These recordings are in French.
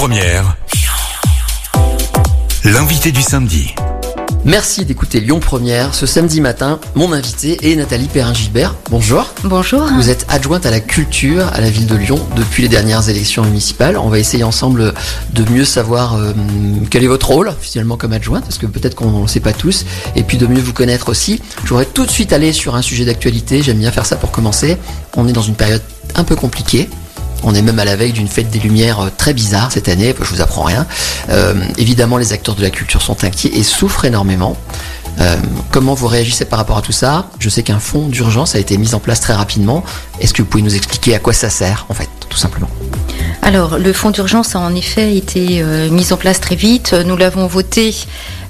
Première, l'invité du samedi. Merci d'écouter Lyon Première. Ce samedi matin, mon invité est Nathalie Perrin-Gilbert. Bonjour. Bonjour. Vous êtes adjointe à la culture à la ville de Lyon depuis les dernières élections municipales. On va essayer ensemble de mieux savoir euh, quel est votre rôle finalement comme adjointe, parce que peut-être qu'on ne le sait pas tous, et puis de mieux vous connaître aussi. Je voudrais tout de suite aller sur un sujet d'actualité. J'aime bien faire ça pour commencer. On est dans une période un peu compliquée. On est même à la veille d'une fête des Lumières euh, très bizarre cette année, je vous apprends rien. Euh, évidemment, les acteurs de la culture sont inquiets et souffrent énormément. Euh, comment vous réagissez par rapport à tout ça? Je sais qu'un fonds d'urgence a été mis en place très rapidement. Est-ce que vous pouvez nous expliquer à quoi ça sert, en fait, tout simplement? Alors, le fonds d'urgence a en effet été mis en place très vite. Nous l'avons voté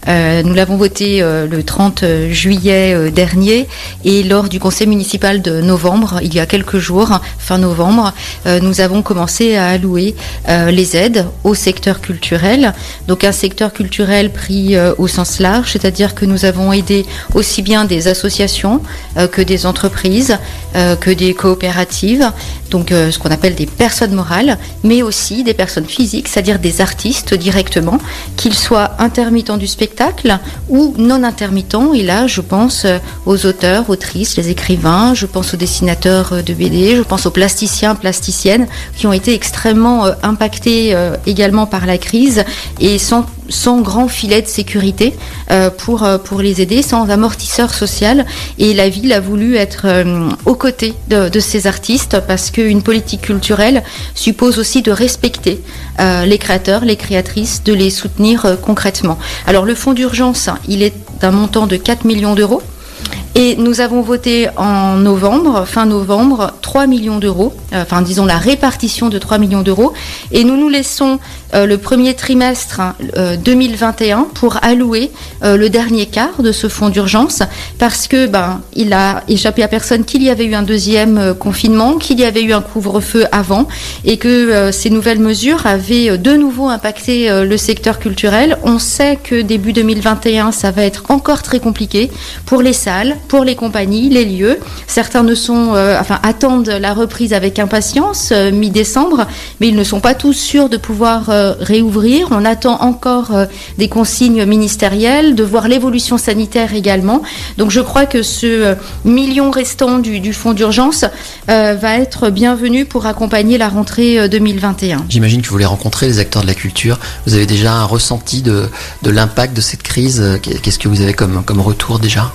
nous l'avons voté euh, le 30 juillet euh, dernier et lors du conseil municipal de novembre, il y a quelques jours, fin novembre, nous avons commencé à allouer les aides au secteur culturel. Donc un secteur culturel pris au sens large, c'est-à-dire que nous avons aidé aussi bien des associations que des entreprises, que des coopératives, donc ce qu'on appelle des personnes morales, mais aussi des personnes physiques, c'est-à-dire des artistes directement, qu'ils soient intermittents du spectacle, ou non intermittents. Et là, je pense euh, aux auteurs, autrices, les écrivains, je pense aux dessinateurs euh, de BD, je pense aux plasticiens, plasticiennes, qui ont été extrêmement euh, impactés également par la crise et sans sans grand filet de sécurité pour, pour les aider, sans amortisseur social. Et la ville a voulu être aux côtés de, de, ces artistes parce qu'une politique culturelle suppose aussi de respecter les créateurs, les créatrices, de les soutenir concrètement. Alors le fonds d'urgence, il est d'un montant de 4 millions d'euros. Et nous avons voté en novembre, fin novembre, 3 millions d'euros, euh, enfin disons la répartition de 3 millions d'euros. Et nous nous laissons euh, le premier trimestre 2021 hein, euh, pour allouer le dernier quart de ce fonds d'urgence parce que ben il a échappé à personne qu'il y avait eu un deuxième confinement, qu'il y avait eu un couvre-feu avant et que ces nouvelles mesures avaient de nouveau impacté le secteur culturel. On sait que début 2021 ça va être encore très compliqué pour les salles, pour les compagnies, les lieux. Certains ne sont, euh, enfin, attendent la reprise avec impatience euh, mi-décembre, mais ils ne sont pas tous sûrs de pouvoir euh, réouvrir. On attend encore des consignes ministérielles, de voir l'évolution sanitaire également. Donc, je crois que ce million restant du, du fonds d'urgence va être bienvenu pour accompagner la rentrée 2021. J'imagine que vous voulez rencontrer les acteurs de la culture. Vous avez déjà un ressenti de, de l'impact de cette crise. Qu'est-ce que vous avez comme, comme retour déjà?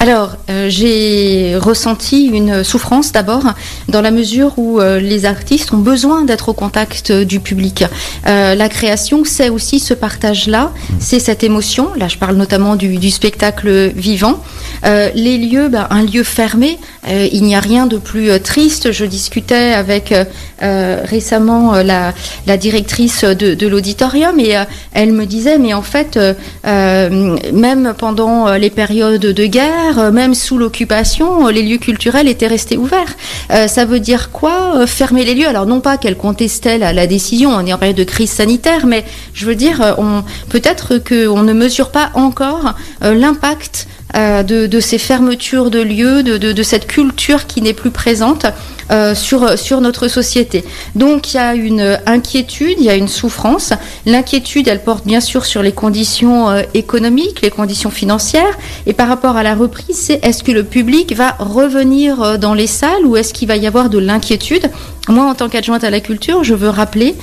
Alors, euh, j'ai ressenti une souffrance d'abord, dans la mesure où euh, les artistes ont besoin d'être au contact du public. Euh, la création, c'est aussi ce partage-là, c'est cette émotion. Là, je parle notamment du, spectacle vivant. les lieux, ben, un lieu fermé, il n'y a rien de plus triste. Je discutais avec récemment la, directrice de, de l'auditorium et elle me disait, mais en fait, même pendant les périodes de guerre, même sous l'occupation, les lieux culturels étaient restés ouverts. Euh, ça veut dire quoi euh, Fermer les lieux? Alors non pas qu'elle contestait la, la, décision, on est en période de crise sanitaire, mais je veux dire, euh, peut-être qu'on ne mesure pas encore l'impact de, ces fermetures de lieux, de cette culture qui n'est plus présente. Euh, sur, sur notre société. Donc il y a une inquiétude, il y a une souffrance. L'inquiétude, elle porte bien sûr sur les conditions euh, économiques, les conditions financières. Et par rapport à la reprise, c'est est-ce que le public va revenir euh, dans les salles ou est-ce qu'il va y avoir de l'inquiétude? Moi, en tant qu'adjointe à la culture, je veux rappeler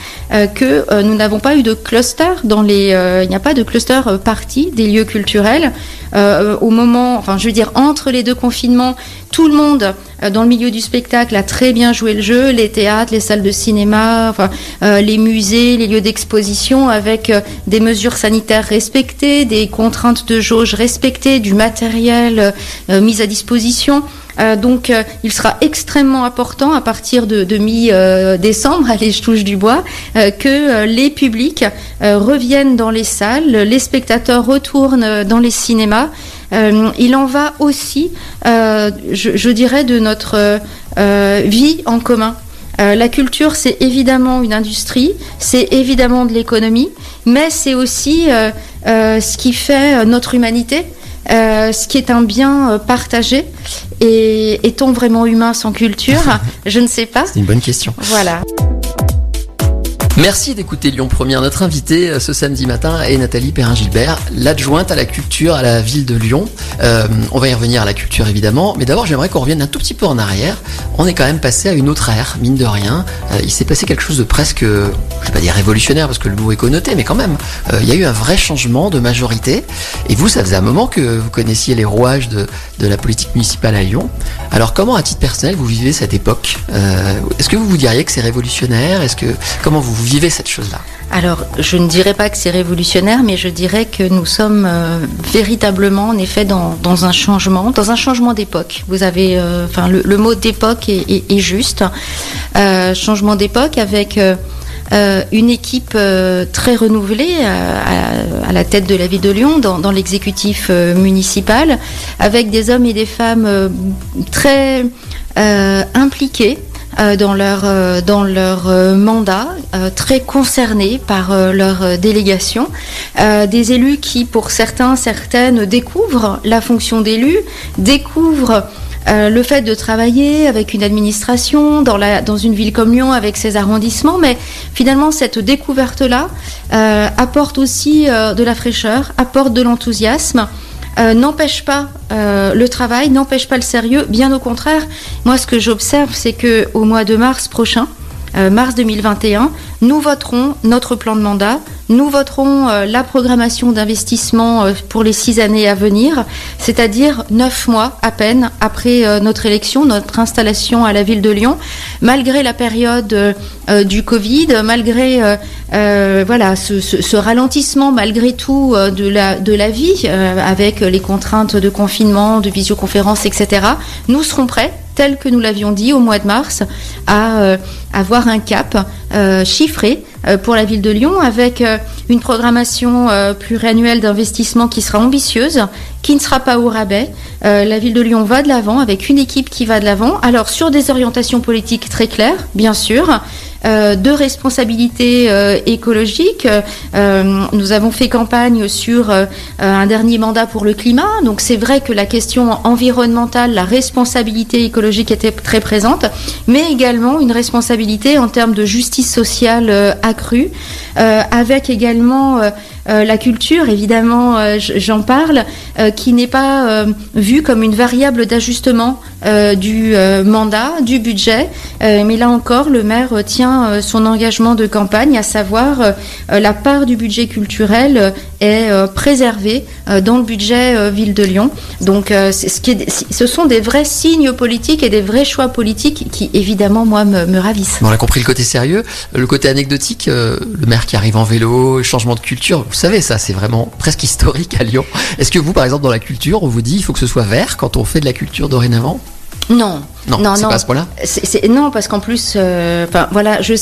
que nous n'avons pas eu de cluster dans les. il n'y a pas de cluster parti des lieux culturels au moment, enfin, je veux dire, entre les deux confinements, tout le monde euh, dans le milieu du spectacle a très bien joué le jeu, les théâtres, les salles de cinéma, enfin, euh, les musées, les lieux d'exposition, avec euh, des mesures sanitaires respectées, des contraintes de jauge respectées, du matériel mis à disposition. Donc, il sera extrêmement important à partir de, mi-décembre, allez, je touche du bois, que les publics reviennent dans les salles, les spectateurs retournent dans les cinémas. il en va aussi, je, dirais, de notre euh, vie en commun. Euh, la culture, c'est évidemment une industrie, c'est évidemment de l'économie, mais c'est aussi euh, ce qui fait notre humanité, ce qui est un bien partagé. Et est-on vraiment humain sans culture Je ne sais pas. C'est une bonne question. Voilà. Merci d'écouter Lyon Première. Notre invité euh, ce samedi matin est Nathalie Perrin-Gilbert, l'adjointe à la culture à la ville de Lyon. Euh, on va y revenir à la culture évidemment, mais d'abord j'aimerais qu'on revienne un tout petit peu en arrière. On est quand même passé à une autre ère, mine de rien. Euh, il s'est passé quelque chose de presque, je vais pas dire révolutionnaire parce que le mot est connoté, mais quand même, il y a eu un vrai changement de majorité. Et vous, ça faisait un moment que vous connaissiez les rouages de, de la politique municipale à Lyon. Alors comment, à titre personnel, vous vivez cette époque? Est-ce que vous vous diriez que c'est révolutionnaire? Est-ce que comment vous, vous vivez cette chose-là Alors, je ne dirais pas que c'est révolutionnaire, mais je dirais que nous sommes euh, véritablement, en effet, dans, un changement, dans un changement d'époque. Vous avez, euh, enfin, le, mot d'époque est, juste. Euh, changement d'époque avec une équipe très renouvelée à, la tête de la ville de Lyon, dans, l'exécutif municipal, avec des hommes et des femmes très impliqués dans leur, euh, dans leur euh, mandat, très concernés par leur délégation. des élus qui, pour certains, certaines, découvrent la fonction d'élu, découvrent le fait de travailler avec une administration dans, la, dans une ville comme Lyon avec ses arrondissements, mais finalement cette découverte-là apporte aussi de la fraîcheur, apporte de l'enthousiasme. Euh, n'empêche pas euh, le travail, n'empêche pas le sérieux. Bien au contraire, moi ce que j'observe, c'est que au mois de mars prochain, euh, mars 2021, nous voterons notre plan de mandat, nous voterons euh, la programmation d'investissement euh, pour les six années à venir, c'est-à-dire neuf mois à peine après notre élection, notre installation à la ville de Lyon, malgré la période du Covid, malgré voilà ce, ralentissement malgré tout de la de la vie avec les contraintes de confinement, de visioconférence, etc. Nous serons prêts tel que nous l'avions dit au mois de mars, à euh, avoir un cap euh, chiffré pour la ville de Lyon avec une programmation pluriannuelle d'investissement qui sera ambitieuse, qui ne sera pas au rabais. la ville de Lyon va de l'avant avec une équipe qui va de l'avant. Alors sur des orientations politiques très claires, bien sûr, euh, de responsabilité euh, écologique. Euh, nous avons fait campagne sur un dernier mandat pour le climat. Donc c'est vrai que la question environnementale, la responsabilité écologique était très présente, mais également une responsabilité en termes de justice sociale accrue, avec également euh, la culture, évidemment, euh, j'en parle, euh, qui n'est pas vue comme une variable d'ajustement du mandat, du budget. mais là encore, le maire tient son engagement de campagne, à savoir la part du budget culturel est préservée dans le budget ville de Lyon. Donc, ce, sont des vrais signes politiques et des vrais choix politiques qui, évidemment, moi, me, ravissent. on a compris le côté sérieux, le côté anecdotique, le maire qui arrive en vélo, changement de culture vous savez, ça, c'est vraiment presque historique à Lyon. Est-ce que vous, par exemple, dans la culture, on vous dit il faut que ce soit vert quand on fait de la culture dorénavant? Non, non, non, pas à ce point-là. Non, parce qu'en plus, euh, voilà, je,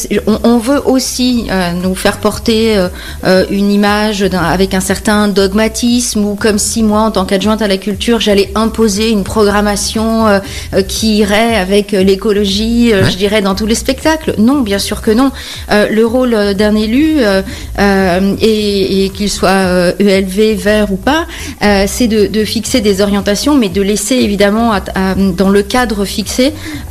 on, veut aussi euh, nous faire porter euh, une image avec un certain dogmatisme ou comme si moi, en tant qu'adjointe à la culture, j'allais imposer une programmation qui irait avec l'écologie, je dirais, dans tous les spectacles. Non, bien sûr que non. le rôle d'un élu, et, qu'il soit ELV, vert ou pas, c'est de, de, fixer des orientations, mais de laisser évidemment dans le cadre fixé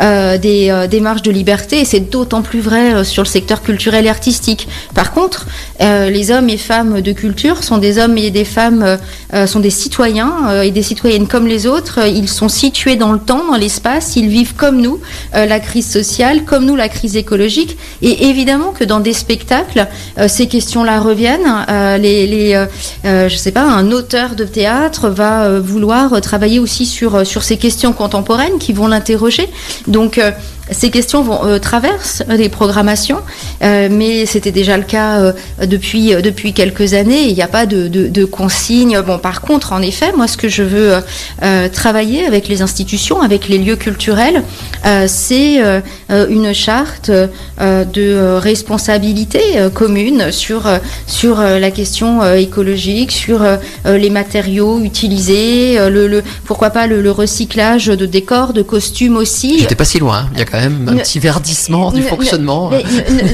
euh, des euh, démarches de liberté et c'est d'autant plus vrai euh, sur le secteur culturel et artistique. Par contre, les hommes et femmes de culture sont des hommes et des femmes, sont des citoyens et des citoyennes comme les autres. Ils sont situés dans le temps, dans l'espace, ils vivent comme nous la crise sociale, comme nous la crise écologique. Et évidemment que dans des spectacles, ces questions-là reviennent. les, les sais pas, un auteur de théâtre va vouloir travailler aussi sur, sur ces questions contemporaines qui vont l'interroger donc, euh, ces questions vont, euh, traversent les programmations, euh, mais c'était déjà le cas euh, depuis, depuis quelques années. Il n'y a pas de, de, de, consignes. Bon, par contre, en effet, moi, ce que je veux travailler avec les institutions, avec les lieux culturels, c'est une charte de responsabilité commune sur, sur la question écologique, sur les matériaux utilisés, le, le pourquoi pas le, recyclage de décors, de costumes aussi. J'étais pas si loin. Hein. Il y a quand même un petit verdissement du fonctionnement.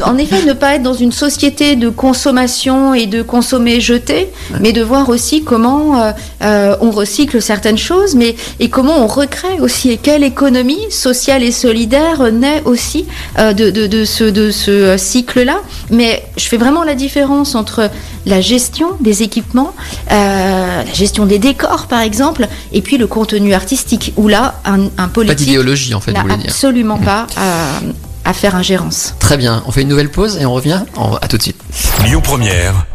en effet, ne pas être dans une société de consommation et de consommer jeter, mais de voir aussi comment euh, euh, on recycle certaines choses, mais et comment on recrée aussi et quelle économie sociale et solidaire naît aussi de, de, de, ce, de ce cycle-là. Mais je fais vraiment la différence entre la gestion des équipements, la gestion des décors par exemple, et puis le contenu artistique, où là, un, un politique... Pas d'idéologie en fait, vous voulez dire. Absolument pas à, à, faire ingérence. Très bien, on fait une nouvelle pause et on revient. À tout de suite. Lyon Première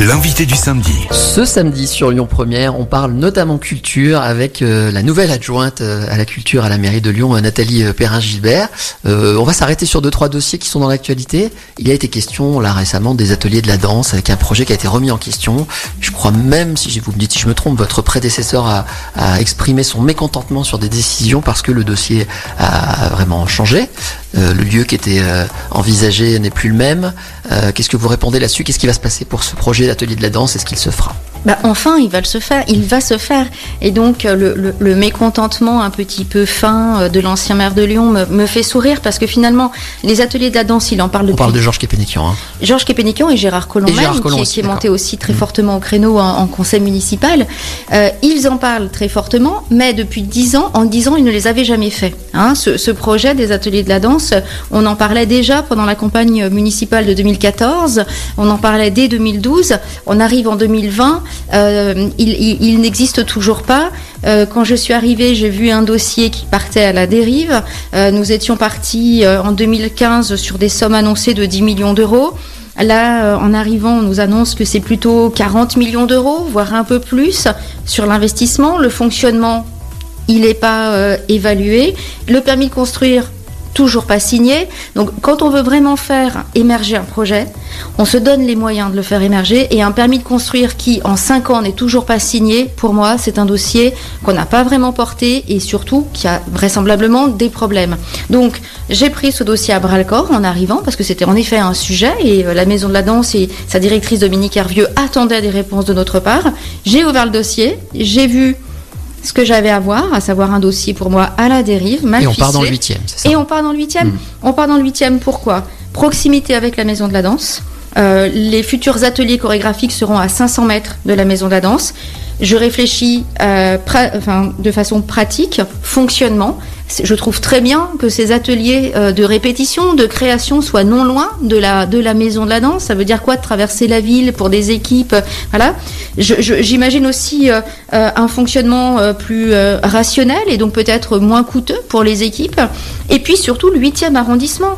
L'invité du samedi. Ce samedi sur Lyon Première, on parle notamment culture avec euh, la nouvelle adjointe euh, à la culture à la mairie de Lyon, euh, Nathalie Perrin-Gilbert. on va s'arrêter sur deux trois dossiers qui sont dans l'actualité. Il a été question là récemment des ateliers de la danse avec un projet qui a été remis en question. Je crois même, si vous me dites si je me trompe, votre prédécesseur a, a exprimé son mécontentement sur des décisions parce que le dossier a vraiment changé. Le lieu qui était envisagé n'est plus le même. Qu'est-ce que vous répondez là-dessus? Qu'est-ce qui va se passer pour ce projet l'atelier de la danse, est-ce qu'il se fera? Bah, enfin, il va se faire, il va se faire. Et donc, euh, le, mécontentement un petit peu fin euh, de l'ancien maire de Lyon me, fait sourire parce que finalement, les ateliers de la danse, il en parle depuis. On parle de Georges Képénikian. Hein. Georges Képénikian et Gérard Collomb, qui, est monté aussi très mmh. fortement au créneau en, conseil municipal. Euh, ils en parlent très fortement, mais depuis dix ans, en dix ans, ils ne les avaient jamais fait. Hein. Ce, ce, projet des ateliers de la danse, on en parlait déjà pendant la campagne municipale de 2014, on en parlait dès 2012, on arrive en 2020. Euh, il, n'existe toujours pas. Euh, quand je suis arrivée, j'ai vu un dossier qui partait à la dérive. Euh, nous étions partis en 2015 sur des sommes annoncées de 10 millions d'euros. Là, en arrivant, on nous annonce que c'est plutôt 40 millions d'euros, voire un peu plus sur l'investissement. Le fonctionnement, il n'est pas évalué. Le permis de construire, toujours pas signé. Donc quand on veut vraiment faire émerger un projet, on se donne les moyens de le faire émerger et un permis de construire qui en 5 ans n'est toujours pas signé, pour moi c'est un dossier qu'on n'a pas vraiment porté et surtout qui a vraisemblablement des problèmes. Donc j'ai pris ce dossier à bras le corps en arrivant parce que c'était en effet un sujet et euh, la Maison de la Danse et sa directrice Dominique Hervieux attendaient des réponses de notre part. J'ai ouvert le dossier, j'ai vu ce que j'avais à voir, à savoir un dossier pour moi à la dérive, mal Et on part dans le huitième, c'est ça Et on part dans le huitième. Hmm. On part dans le huitième, pourquoi? Proximité avec la maison de la danse. Euh, les futurs ateliers chorégraphiques seront à 500 mètres de la maison de la danse. Je réfléchis euh, enfin, de façon pratique, fonctionnement. Je trouve très bien que ces ateliers euh, de répétition, de création soient non loin de la, de la maison de la danse. Ça veut dire quoi de traverser la ville pour des équipes Voilà. J'imagine aussi euh, euh, un fonctionnement plus rationnel et donc peut-être moins coûteux pour les équipes. Et puis surtout le huitième arrondissement.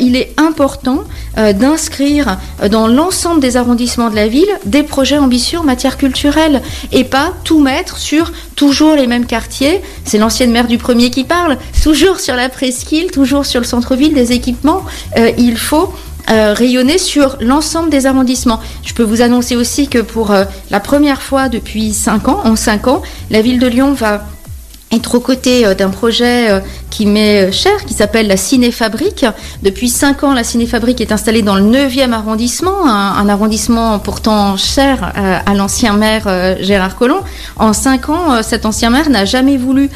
il est important d'inscrire dans l'ensemble des arrondissements de la ville des projets ambitieux en matière culturelle et pas tout mettre sur toujours les mêmes quartiers. C'est l'ancienne maire du premier qui parle. Toujours sur la presqu'île, toujours sur le centre-ville, des équipements. Euh, il faut euh, rayonner sur l'ensemble des arrondissements. Je peux vous annoncer aussi que pour euh, la première fois depuis 5 ans, en 5 ans, la ville de Lyon va être aux côtés d'un projet qui m'est euh, cher, qui s'appelle la Cinéfabrique. Depuis cinq ans, la Cinéfabrique est installée dans le 9e arrondissement, un, arrondissement pourtant cher euh, à l'ancien maire euh, Gérard Collomb. En cinq ans, cet ancien maire n'a jamais voulu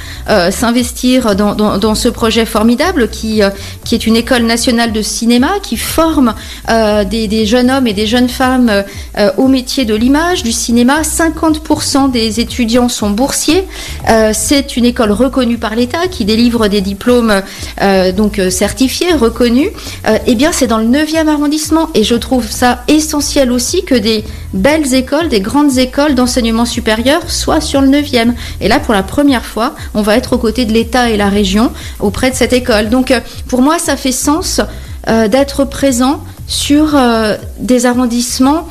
s'investir dans, dans, ce projet formidable qui, qui est une école nationale de cinéma qui forme des, des, jeunes hommes et des jeunes femmes au métier de l'image, du cinéma. 50% des étudiants sont boursiers. C'est une école reconnue par l'État qui délivre des diplômes euh, donc euh, certifiés, reconnus, euh, eh bien c'est dans le 9e arrondissement et je trouve ça essentiel aussi que des belles écoles, des grandes écoles d'enseignement supérieur soient sur le 9e. Et là pour la première fois, on va être aux côtés de l'État et la région auprès de cette école. Donc pour moi ça fait sens d'être présent sur des arrondissements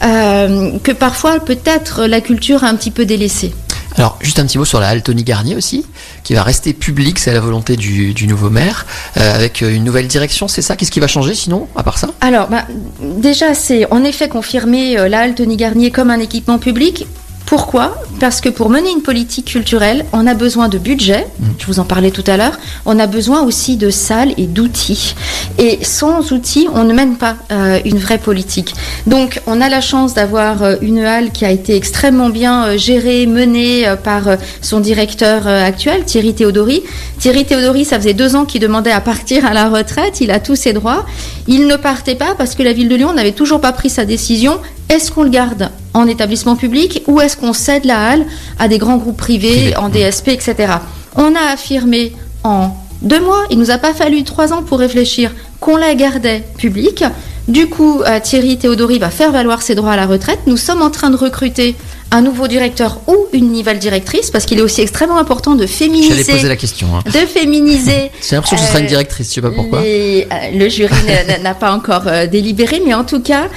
que parfois peut-être la culture a un petit peu délaissé. Alors, juste un petit mot sur la halle Tony Garnier aussi, qui va rester publique, c'est la volonté du, nouveau maire, euh, avec une nouvelle direction, c'est ça? Qu'est-ce qui va changer sinon, à part ça? Alors, bah, déjà, c'est en effet confirmé euh, la halle Tony Garnier comme un équipement public Pourquoi Parce que pour mener une politique culturelle, on a besoin de budget, mm. je vous en parlais tout à l'heure, on a besoin aussi de salles et d'outils. Et sans outils, on ne mène pas euh, une vraie politique. Donc on a la chance d'avoir euh, une halle qui a été extrêmement bien euh, gérée, menée par son directeur actuel, Thierry Théodori. Thierry Théodori, ça faisait deux ans qu'il demandait à partir à la retraite, il a tous ses droits. Il ne partait pas parce que la ville de Lyon n'avait toujours pas pris sa décision est-ce qu'on le garde en établissement public ou est-ce qu'on cède la halle à des grands groupes privés, en DSP, etc. On a affirmé en deux mois, il nous a pas fallu trois ans pour réfléchir qu'on la gardait publique. Du coup, euh, Thierry Théodori va faire valoir ses droits à la retraite. Nous sommes en train de recruter un nouveau directeur ou une nouvelle directrice, parce qu'il est aussi extrêmement important de féminiser. J'allais poser la question. Hein. De féminiser. J'ai l'impression que ce sera une euh, directrice, je sais pas pourquoi. Euh, le jury n'a pas encore euh, délibéré, mais en tout cas,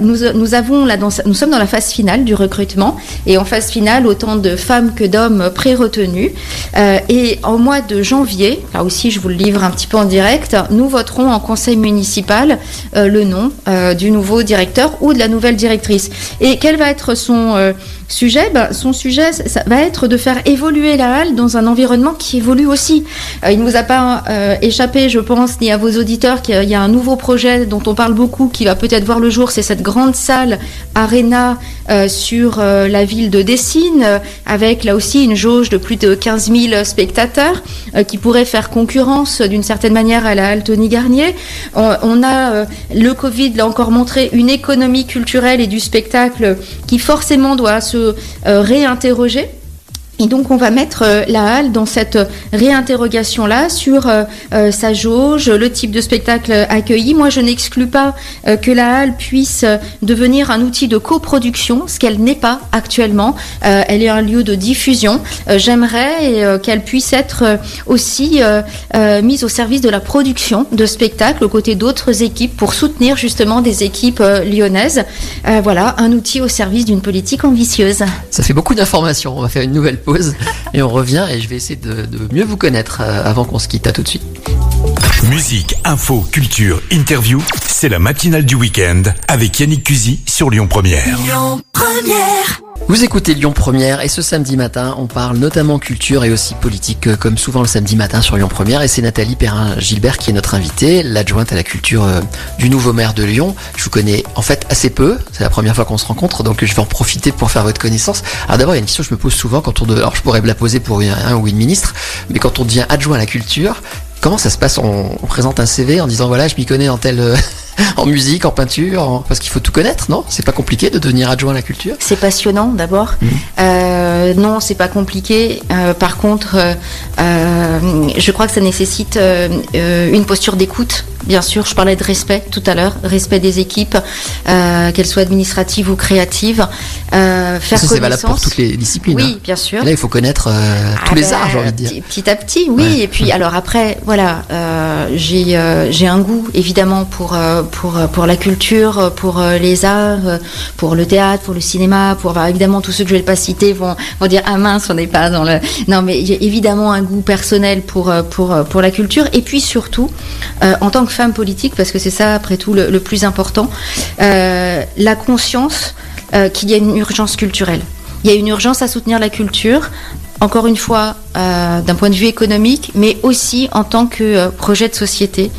nous, nous avons là, dans, nous sommes dans la phase finale du recrutement, et en phase finale, autant de femmes que d'hommes pré-retenus. et en mois de janvier, là aussi, je vous le livre un petit peu en direct, nous voterons en conseil municipal le nom du nouveau directeur ou de la nouvelle directrice. Et quel va être son euh, sujet, ben, son sujet va être de faire évoluer la halle dans un environnement qui évolue aussi. Euh, il ne vous a pas euh, échappé, je pense, ni à vos auditeurs qu'il y a un nouveau projet dont on parle beaucoup qui va peut-être voir le jour, c'est cette grande salle Arena sur la ville de Dessine, avec là aussi une jauge de plus de 15 000 spectateurs qui pourrait faire concurrence d'une certaine manière à la halle Tony Garnier. on a le Covid l'a encore montré une économie culturelle et du spectacle qui forcément doit se euh, réinterroger et donc on va mettre euh, la halle dans cette réinterrogation-là sur euh, euh, sa jauge, le type de spectacle accueilli. Moi, je n'exclus pas que la halle puisse devenir un outil de coproduction, ce qu'elle n'est pas actuellement. elle est un lieu de diffusion. J'aimerais qu'elle puisse être aussi mise au service de la production de spectacles aux côtés d'autres équipes pour soutenir justement des équipes lyonnaises. voilà, un outil au service d'une politique ambitieuse. Ça fait beaucoup d'informations. On va faire une nouvelle et on revient et je vais essayer de, mieux vous connaître euh, avant qu'on se quitte. À tout de suite. Musique, info, culture, interview, c'est la matinale du week-end avec Yannick Cusy sur Lyon Première. Lyon Première. Vous écoutez Lyon Première et ce samedi matin, on parle notamment culture et aussi politique euh, comme souvent le samedi matin sur Lyon Première et c'est Nathalie Perrin-Gilbert qui est notre invitée, l'adjointe à la culture euh, du nouveau maire de Lyon. Je vous connais en fait assez peu, c'est la première fois qu'on se rencontre donc je vais en profiter pour faire votre connaissance. Alors d'abord, il y a une question que je me pose souvent quand on... Alors je pourrais me la poser pour un ou une ministre, mais quand on devient adjoint à la culture, comment ça se passe? On, présente un CV en disant voilà, je m'y connais en tel... En musique, en peinture, parce qu'il faut tout connaître, non? C'est pas compliqué de devenir adjoint à la culture? C'est passionnant d'abord. Mmh. Euh, non, c'est pas compliqué. Euh, par contre, euh, je crois que ça nécessite une posture d'écoute. Bien sûr, je parlais de respect tout à l'heure, respect des équipes, qu'elles soient administratives ou créatives. faire ça, c'est valable pour toutes les disciplines. Oui, hein. bien sûr. là, il faut connaître ah tous les ben, arts, j'ai envie de dire. Petit à petit, oui. Et puis, alors après, voilà, j'ai j'ai un goût évidemment pour pour, euh, pour la culture, euh, pour euh, les arts, pour le théâtre, pour le cinéma, pour évidemment tous ceux que je ne vais pas citer vont, vont dire ah mince on n'est pas dans le non mais a évidemment un goût personnel pour pour pour la culture et puis surtout en tant que femme politique parce que c'est ça après tout le plus important la conscience qu'il y a une urgence culturelle. Il y a une urgence à soutenir la culture, encore une fois, euh, d'un point de vue économique, mais aussi en tant que euh, projet de société,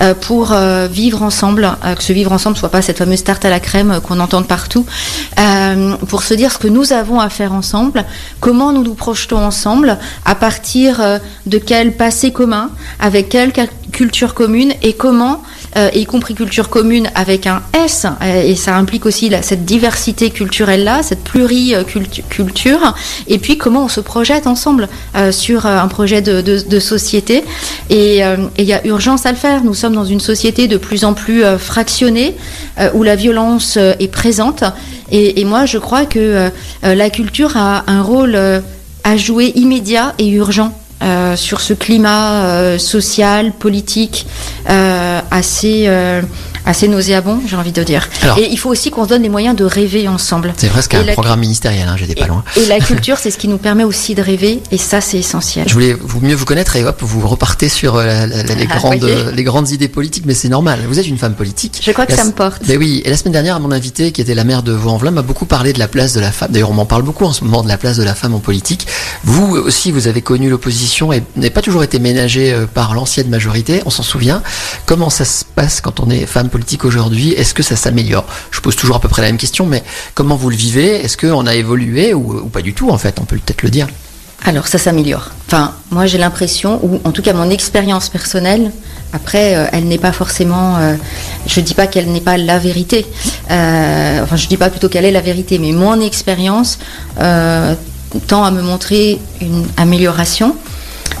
euh, pour vivre ensemble, que ce vivre ensemble soit pas cette fameuse tarte à la crème qu'on entend partout, pour se dire ce que nous avons à faire ensemble, comment nous nous projetons ensemble, à partir de quel passé commun, avec quelle culture commune, et comment euh, y compris culture commune avec un S, euh, et ça implique aussi cette diversité culturelle-là, cette pluriculture, et puis comment on se projette ensemble euh, sur un projet de, société. Et il y a urgence à le faire. Nous sommes dans une société de plus en plus fractionnée, où la violence est présente. Et, et, moi, je crois que la culture a un rôle à jouer immédiat et urgent euh, sur ce climat euh, social, politique euh, assez assez nauséabond, j'ai envie de dire. Alors- et il faut aussi qu'on se donne les moyens de rêver ensemble. C'est presque Et un la- programme ministériel, hein, j'étais pas loin. Et la culture, c'est ce qui nous permet aussi de rêver, et ça, c'est essentiel. Je voulais vous mieux vous connaître et hop, vous repartez sur euh, la- la- la- les, Ah, grandes, voyez. euh, les grandes idées politiques, mais c'est normal. Vous êtes une femme politique. Je crois que ça me porte. Ben oui, et la semaine dernière, mon invité, qui était la maire de Vaux-en-Velin, m'a beaucoup parlé de la place de la femme. D'ailleurs, on m'en parle beaucoup en ce moment de la place de la femme en politique. Vous aussi, vous avez connu l'opposition et n'avez pas toujours été ménagé euh, par l'ancienne majorité, on s'en souvient. Comment ça se passe quand on est femme politique aujourd'hui Est-ce que ça s'améliore? Je pose toujours à peu près la même question, mais comment vous le vivez? Est-ce qu'on a évolué ou, ou pas du tout, en fait? On peut peut-être le dire. Alors, ça s'améliore. Enfin, moi, j'ai l'impression, ou en tout cas mon expérience personnelle, après, euh, elle n'est pas forcément. euh, je dis pas qu'elle n'est pas la vérité. Euh, enfin, je dis pas plutôt qu'elle est la vérité, mais mon expérience euh, tend à me montrer une amélioration.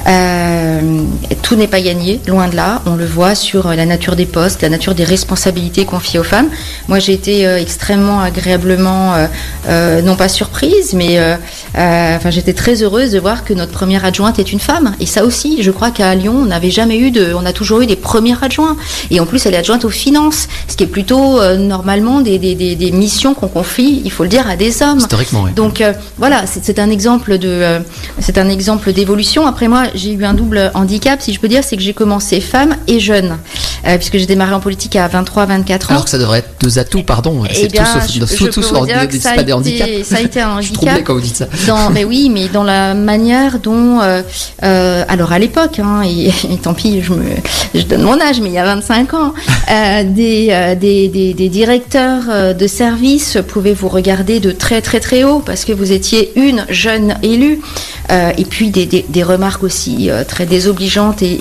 Euh, tout n'est pas gagné, loin de là. On le voit sur euh, la nature des postes, la nature des responsabilités confiées aux femmes. Moi, j'ai été euh, extrêmement agréablement, euh, non pas surprise, mais enfin, j'étais très heureuse de voir que notre première adjointe est une femme. Et ça aussi, je crois qu'à Lyon, on n'avait jamais eu de, on a toujours eu des premières adjoints. Et en plus, elle est adjointe aux finances, ce qui est plutôt normalement des, des, des, des missions qu'on confie, il faut le dire, à des hommes. Historiquement, oui. Donc voilà, c'est un exemple de, c'est un exemple d'évolution. Après moi, j'ai eu un double handicap, si je peux dire, c'est que j'ai commencé femme et jeune, euh, puisque j'ai démarré en politique à 23-24 ans. Alors que ça devrait être deux atouts, pardon. Eh C'est je- sauf- je hors- dire que c'est ça a pas des été- handicaps. ça a été un Je handicap. troublé quand vous dites ça. Dans, mais oui, mais dans la manière dont, euh, euh, alors à l'époque, hein, et, et tant pis, je, me, je donne mon âge, mais il y a 25 ans, des, des, des, des directeurs de service pouvaient vous regarder de très très très haut parce que vous étiez une jeune élue, et puis des, des, des remarques aussi euh, très désobligeantes et,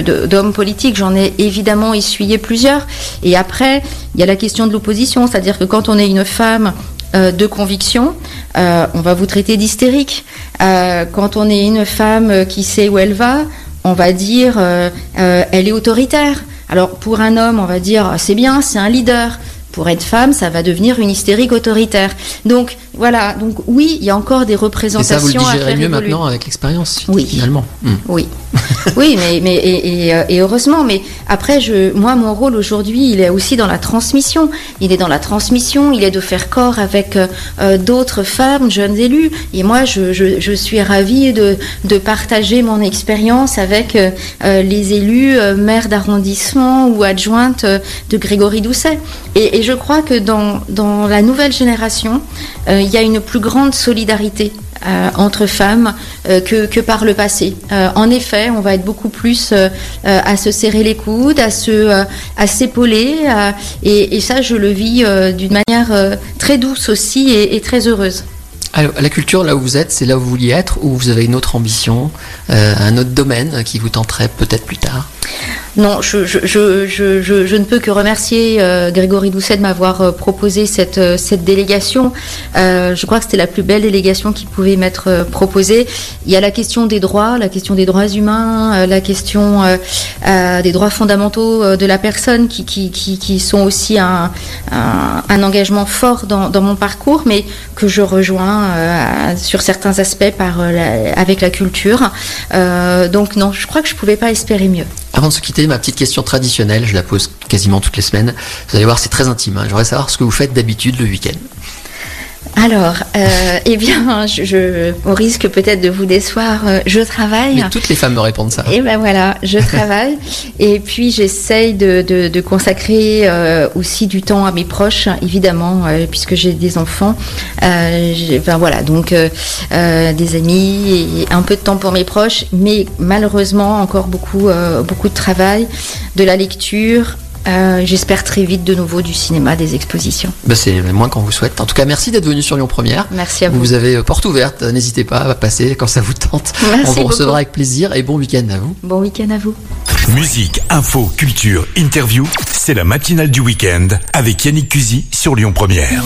de- d'hommes politiques. J'en ai évidemment essuyé plusieurs. Et après, il y a la question de l'opposition, c'est-à-dire que quand on est une femme euh, de conviction, euh, on va vous traiter d'hystérique. Quand on est une femme qui sait où elle va, on va dire euh, elle est autoritaire. Alors pour un homme, on va dire c'est bien, c'est un leader. Pour être femme, ça va devenir une hystérique autoritaire. Donc voilà. Donc oui, il y a encore des Et représentations ça, vous le digérez mieux maintenant avec l'expérience, Oui. finalement. Hmm. Oui, oui, mais, mais et, et, euh, et heureusement. Mais après, je, moi, mon rôle aujourd'hui, il est aussi dans la transmission. Il est dans la transmission. Il est de faire corps avec euh, euh, d'autres femmes, jeunes élus. Et moi, je, je, je suis ravie de, de partager mon expérience avec euh, les élus, euh, maires d'arrondissement ou adjointes de Grégory Doucet. Et, et je crois que dans, dans la nouvelle génération, euh, il y a une plus grande solidarité euh, entre femmes euh, que, que par le passé. En effet, on va être beaucoup plus à se serrer les coudes, à se à s'épauler, et, et ça, je le vis d'une manière très douce aussi et, et très heureuse. Alors, la culture, là où vous êtes, c'est là où vous vouliez être, ou vous avez une autre ambition, un autre domaine qui vous tenterait peut-être plus tard? Non, je, je, ne peux que remercier euh, Grégory Doucet de m'avoir euh, proposé cette, euh, délégation. Je crois que c'était la plus belle délégation qui pouvait m'être proposée. Il y a la question des droits, la question des droits humains, la question des droits fondamentaux de la personne qui, sont aussi un, engagement fort dans, mon parcours, mais que je rejoins sur certains aspects par, la- avec la culture. Donc non, je crois que je pouvais pas espérer mieux. Avant de se quitter, ma petite question traditionnelle, je la pose quasiment toutes les semaines. Vous allez voir, c'est très intime. hein. J'aimerais savoir ce que vous faites d'habitude le week-end. Alors, euh, eh bien, je, je- au risque peut-être de vous décevoir, euh, je travaille. Mais toutes les femmes me répondent ça. Et ben voilà, je travaille. et puis j'essaye de, de, de consacrer euh, aussi du temps à mes proches, évidemment, euh, puisque j'ai des enfants. Ben voilà, donc des amis et un peu de temps pour mes proches, mais malheureusement encore beaucoup, beaucoup de travail, de la lecture. Euh, J'espère très vite de nouveau du cinéma, des expositions. Bah, c'est moins qu'on vous souhaite. En tout cas, merci d'être venu sur Lyon Première. Merci à vous. Vous avez euh, porte ouverte. N'hésitez pas à passer quand ça vous tente. Merci On vous recevra beaucoup. avec plaisir et bon week-end à vous. Bon week-end à vous. Musique, info, culture, interview, c'est la matinale du week-end avec Yannick Cusy sur Lyon Première.